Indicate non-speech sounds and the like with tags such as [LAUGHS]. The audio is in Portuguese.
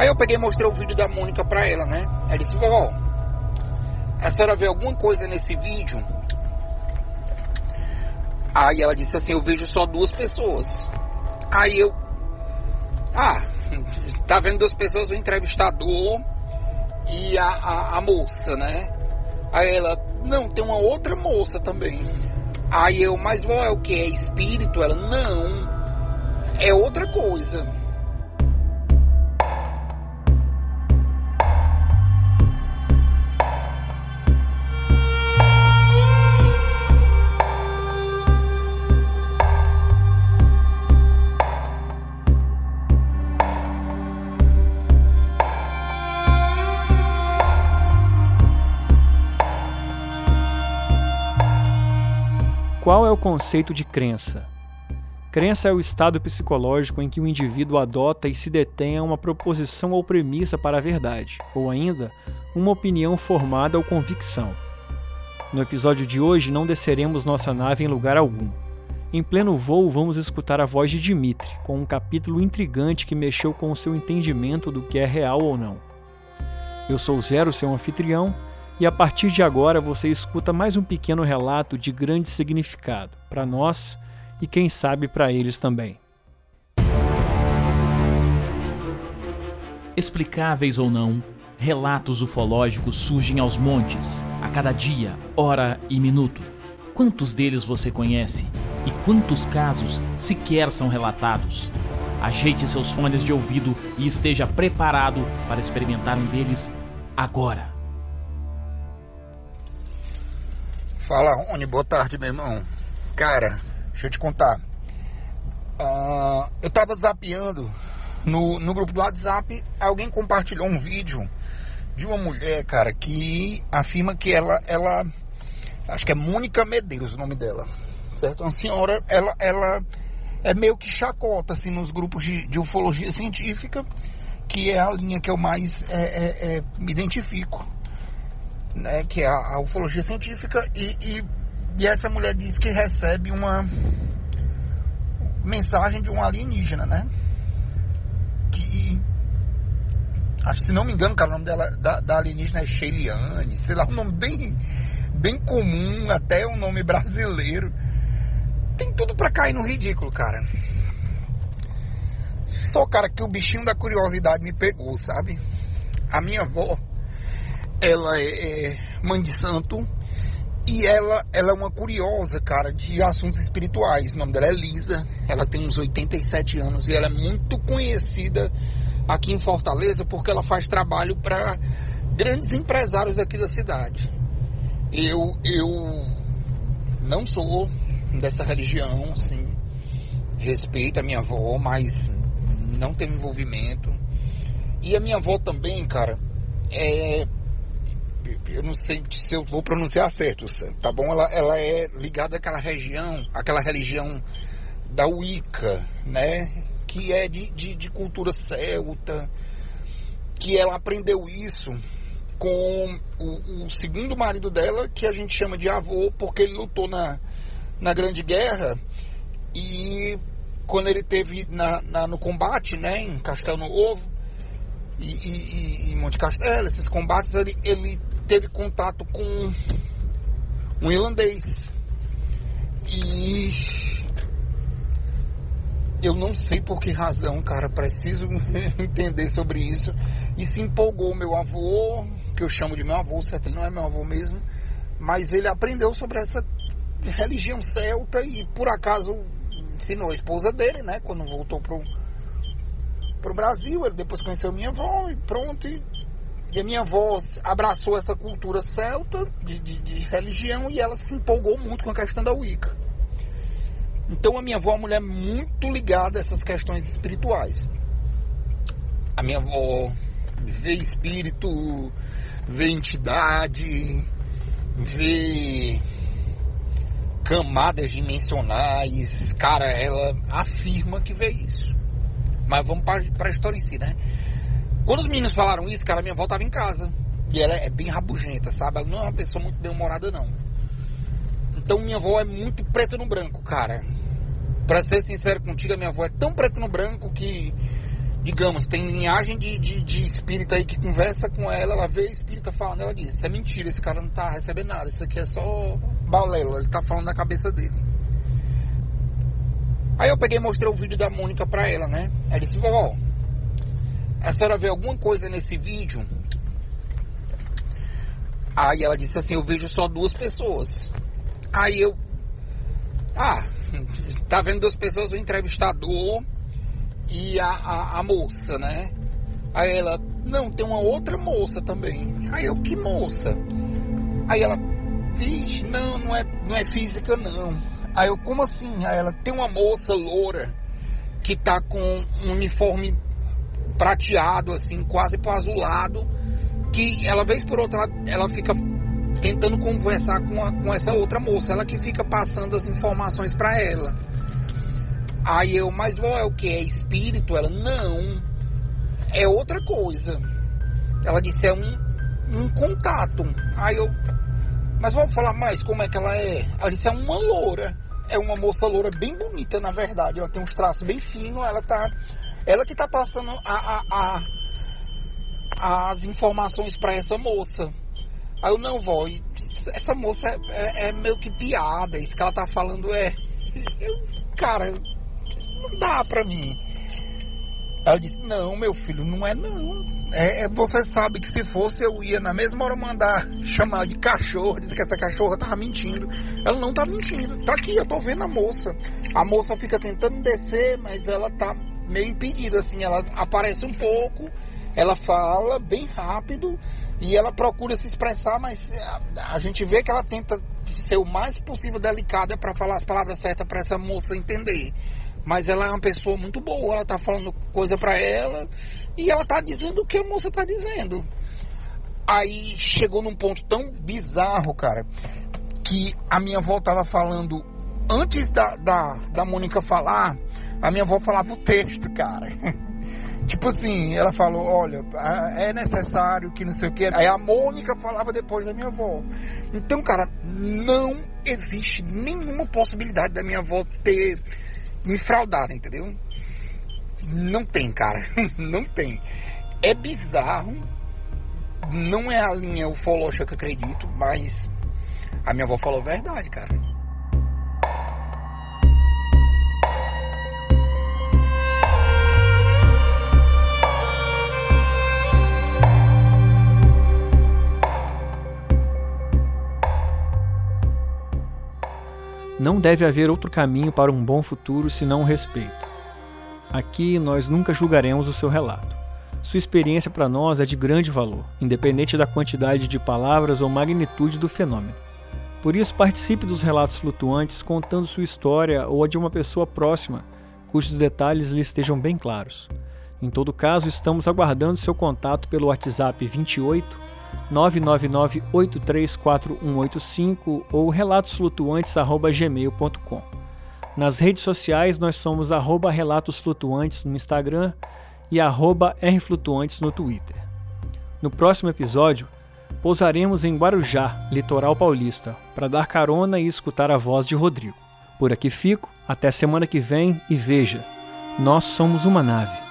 Aí eu peguei e mostrei o vídeo da Mônica pra ela, né? Ela disse, vó, a senhora vê alguma coisa nesse vídeo? Aí ela disse assim, eu vejo só duas pessoas. Aí eu, ah, [LAUGHS] tá vendo duas pessoas, o entrevistador e a, a, a moça, né? Aí ela, não, tem uma outra moça também. Aí eu, mas vó, é o que? É espírito? Ela, não, é outra coisa. Qual é o conceito de crença? Crença é o estado psicológico em que o indivíduo adota e se detém a uma proposição ou premissa para a verdade, ou ainda, uma opinião formada ou convicção. No episódio de hoje não desceremos nossa nave em lugar algum. Em pleno voo, vamos escutar a voz de Dimitri, com um capítulo intrigante que mexeu com o seu entendimento do que é real ou não. Eu sou Zero, seu anfitrião, e a partir de agora você escuta mais um pequeno relato de grande significado para nós e quem sabe para eles também. Explicáveis ou não, relatos ufológicos surgem aos montes, a cada dia, hora e minuto. Quantos deles você conhece? E quantos casos sequer são relatados? Ajeite seus fones de ouvido e esteja preparado para experimentar um deles agora. Fala, Rony, boa tarde, meu irmão. Cara, Deixa eu te contar. Uh, eu tava zapeando no, no grupo do WhatsApp, alguém compartilhou um vídeo de uma mulher, cara, que afirma que ela, ela acho que é Mônica Medeiros o nome dela, certo? Uma senhora, ela, ela é meio que chacota, assim, nos grupos de, de ufologia científica, que é a linha que eu mais é, é, é, me identifico, né? Que é a, ufologia científica e, e e essa mulher diz que recebe uma mensagem de um alienígena, né? Que. Acho se não me engano, cara, o nome dela, da, da alienígena é Sheiliane, sei lá, um nome bem, bem comum, até um nome brasileiro. Tem tudo pra cair no ridículo, cara. Só, cara, que o bichinho da curiosidade me pegou, sabe? A minha avó, ela é, é mãe de santo e ela, ela é uma curiosa, cara, de assuntos espirituais. O nome dela é Lisa, ela tem uns 87 anos e ela é muito conhecida aqui em Fortaleza porque ela faz trabalho para grandes empresários aqui da cidade. Eu, eu não sou dessa religião, sim. Respeito a minha avó, mas não tenho envolvimento. E a minha avó também, cara, é eu não sei se eu vou pronunciar certo, tá bom? Ela, ela é ligada àquela região, àquela religião da Wicca, né? Que é de, de, de cultura celta, que ela aprendeu isso com o, o, segundo marido dela, que a gente chama de avô, porque ele lutou na, na Grande Guerra e quando ele teve na, na no combate, né, em Castelo Ovo e, e, e, Monte Castelo, esses combates, ele, ele teve contato com um irlandês. E eu não sei por que razão, cara, preciso [LAUGHS] entender sobre isso. E se empolgou meu avô, que eu chamo de meu avô, certo? Ele não é meu avô mesmo, mas ele aprendeu sobre essa religião celta e por acaso ensinou a esposa dele, né? Quando voltou pro, pro Brasil, ele depois conheceu minha avó e pronto. E e a minha avó abraçou essa cultura celta de, de, de, religião e ela se empolgou muito com a questão da Wicca. Então a minha avó é uma mulher muito ligada a essas questões espirituais. A minha avó vê espírito, vê entidade, vê camadas dimensionais. Cara, ela afirma que vê isso. Mas vamos para a história em si, né? Quando os meninos falaram isso, cara, minha avó tava em casa. E ela é bem rabugenta, sabe? Ela não é uma pessoa muito bem-humorada, não. Então minha avó é muito preta no branco, cara. Pra ser sincero contigo, a minha avó é tão preta no branco que digamos, tem linhagem de, de, de espírita aí que conversa com ela, ela vê espírita falando, ela diz, isso é mentira, esse cara não tá recebendo nada, isso aqui é só balela, ele tá falando da cabeça dele. Aí eu peguei e mostrei o vídeo da Mônica pra ela, né? Ela disse, vó, a senhora vê alguma coisa nesse vídeo? Aí ela disse assim, eu vejo só duas pessoas. Aí eu, ah, tá vendo duas pessoas, o entrevistador e a, a, a moça, né? Aí ela, não, tem uma outra moça também. Aí eu, que moça? Aí ela, vixe, não, não é, não é física não. Aí eu, como assim? Aí ela, tem uma moça loura que tá com um uniforme prateado, assim, quase pro azulado, que ela, vez por outra, ela, fica tentando conversar com, a, com essa outra moça, ela que fica passando as informações para ela. Aí eu, mas vó, é o que? É espírito? Ela, não, é outra coisa. Ela disse, é um, um contato. Aí eu, mas vamos falar mais como é que ela é? Ela disse, é uma loura. É uma moça loura bem bonita, na verdade. Ela tem uns traços bem finos, ela tá. Ela que tá passando a, a, a as informações para essa moça. Aí eu, não, vó, essa moça é, é, é, meio que piada, isso que ela tá falando é. Eu, cara, não dá pra mim. Ela disse, não, meu filho, não é não. É, é, você sabe que se fosse eu ia na mesma hora mandar chamar de cachorro, dizer que essa cachorra tava mentindo. Ela não tá mentindo. Tá aqui, eu tô vendo a moça. A moça fica tentando descer, mas ela tá meio impedida, assim. Ela aparece um pouco, ela fala bem rápido e ela procura se expressar, mas a, a gente vê que ela tenta ser o mais possível delicada para falar as palavras certas para essa moça entender. Mas ela é uma pessoa muito boa, ela tá falando coisa para ela e ela tá dizendo o que a moça tá dizendo. Aí chegou num ponto tão bizarro, cara, que a minha avó tava falando antes da, da, da Mônica falar, a minha avó falava o texto, cara. [LAUGHS] Tipo assim, ela falou, olha, é necessário que não sei o que. Aí a Mônica falava depois da minha avó. Então, cara, não existe nenhuma possibilidade da minha avó ter me entendeu? Não tem, cara. [LAUGHS] Não tem. É bizarro. Não é a linha ufológica que eu acredito, mas a minha avó falou a verdade, cara. Não deve haver outro caminho para um bom futuro senão o respeito. Aqui nós nunca julgaremos o seu relato. Sua experiência para nós é de grande valor, independente da quantidade de palavras ou magnitude do fenômeno. Por isso, participe dos relatos flutuantes contando sua história ou a de uma pessoa próxima, cujos detalhes lhe estejam bem claros. Em todo caso, estamos aguardando seu contato pelo WhatsApp 28 999-834185 ou relatosflutuantes.gmail.com. Nas redes sociais nós somos relatosflutuantes no Instagram e rflutuantes no Twitter. No próximo episódio, pousaremos em Guarujá, litoral paulista, para dar carona e escutar a voz de Rodrigo. Por aqui fico, até semana que vem e veja, nós somos uma nave.